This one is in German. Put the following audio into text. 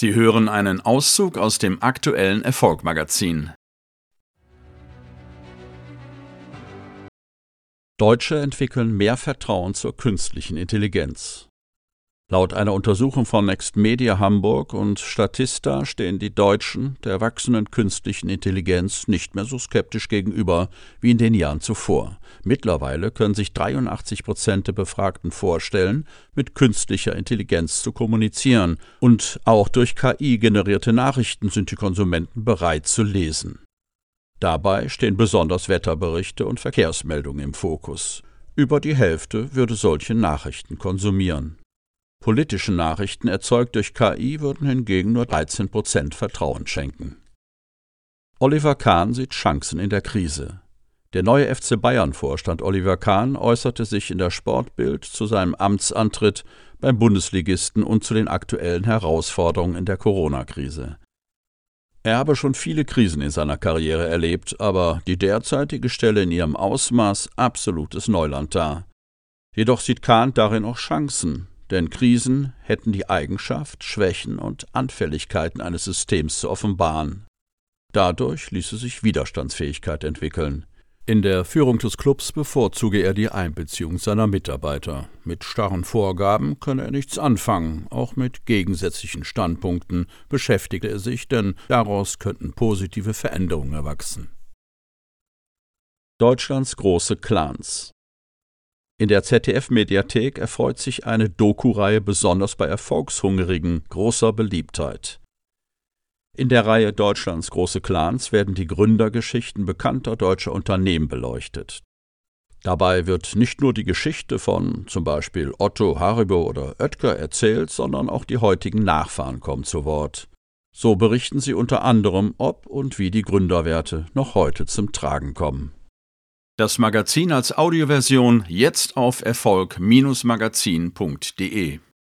Sie hören einen Auszug aus dem aktuellen Erfolgmagazin. Deutsche entwickeln mehr Vertrauen zur künstlichen Intelligenz. Laut einer Untersuchung von Next Media Hamburg und Statista stehen die Deutschen der wachsenden künstlichen Intelligenz nicht mehr so skeptisch gegenüber wie in den Jahren zuvor. Mittlerweile können sich 83 Prozent der Befragten vorstellen, mit künstlicher Intelligenz zu kommunizieren, und auch durch KI generierte Nachrichten sind die Konsumenten bereit zu lesen. Dabei stehen besonders Wetterberichte und Verkehrsmeldungen im Fokus. Über die Hälfte würde solche Nachrichten konsumieren. Politische Nachrichten erzeugt durch KI würden hingegen nur 13 Prozent Vertrauen schenken. Oliver Kahn sieht Chancen in der Krise. Der neue FC Bayern-Vorstand Oliver Kahn äußerte sich in der Sportbild zu seinem Amtsantritt beim Bundesligisten und zu den aktuellen Herausforderungen in der Corona-Krise. Er habe schon viele Krisen in seiner Karriere erlebt, aber die derzeitige stelle in ihrem Ausmaß absolutes Neuland dar. Jedoch sieht Kahn darin auch Chancen, denn Krisen hätten die Eigenschaft, Schwächen und Anfälligkeiten eines Systems zu offenbaren. Dadurch ließe sich Widerstandsfähigkeit entwickeln. In der Führung des Clubs bevorzuge er die Einbeziehung seiner Mitarbeiter. Mit starren Vorgaben könne er nichts anfangen, auch mit gegensätzlichen Standpunkten beschäftige er sich, denn daraus könnten positive Veränderungen erwachsen. Deutschlands große Clans in der ZDF-Mediathek erfreut sich eine Doku-Reihe besonders bei Erfolgshungrigen großer Beliebtheit. In der Reihe Deutschlands große Clans werden die Gründergeschichten bekannter deutscher Unternehmen beleuchtet. Dabei wird nicht nur die Geschichte von zum Beispiel Otto, Haribo oder Oetker erzählt, sondern auch die heutigen Nachfahren kommen zu Wort. So berichten sie unter anderem, ob und wie die Gründerwerte noch heute zum Tragen kommen. Das Magazin als Audioversion jetzt auf Erfolg-magazin.de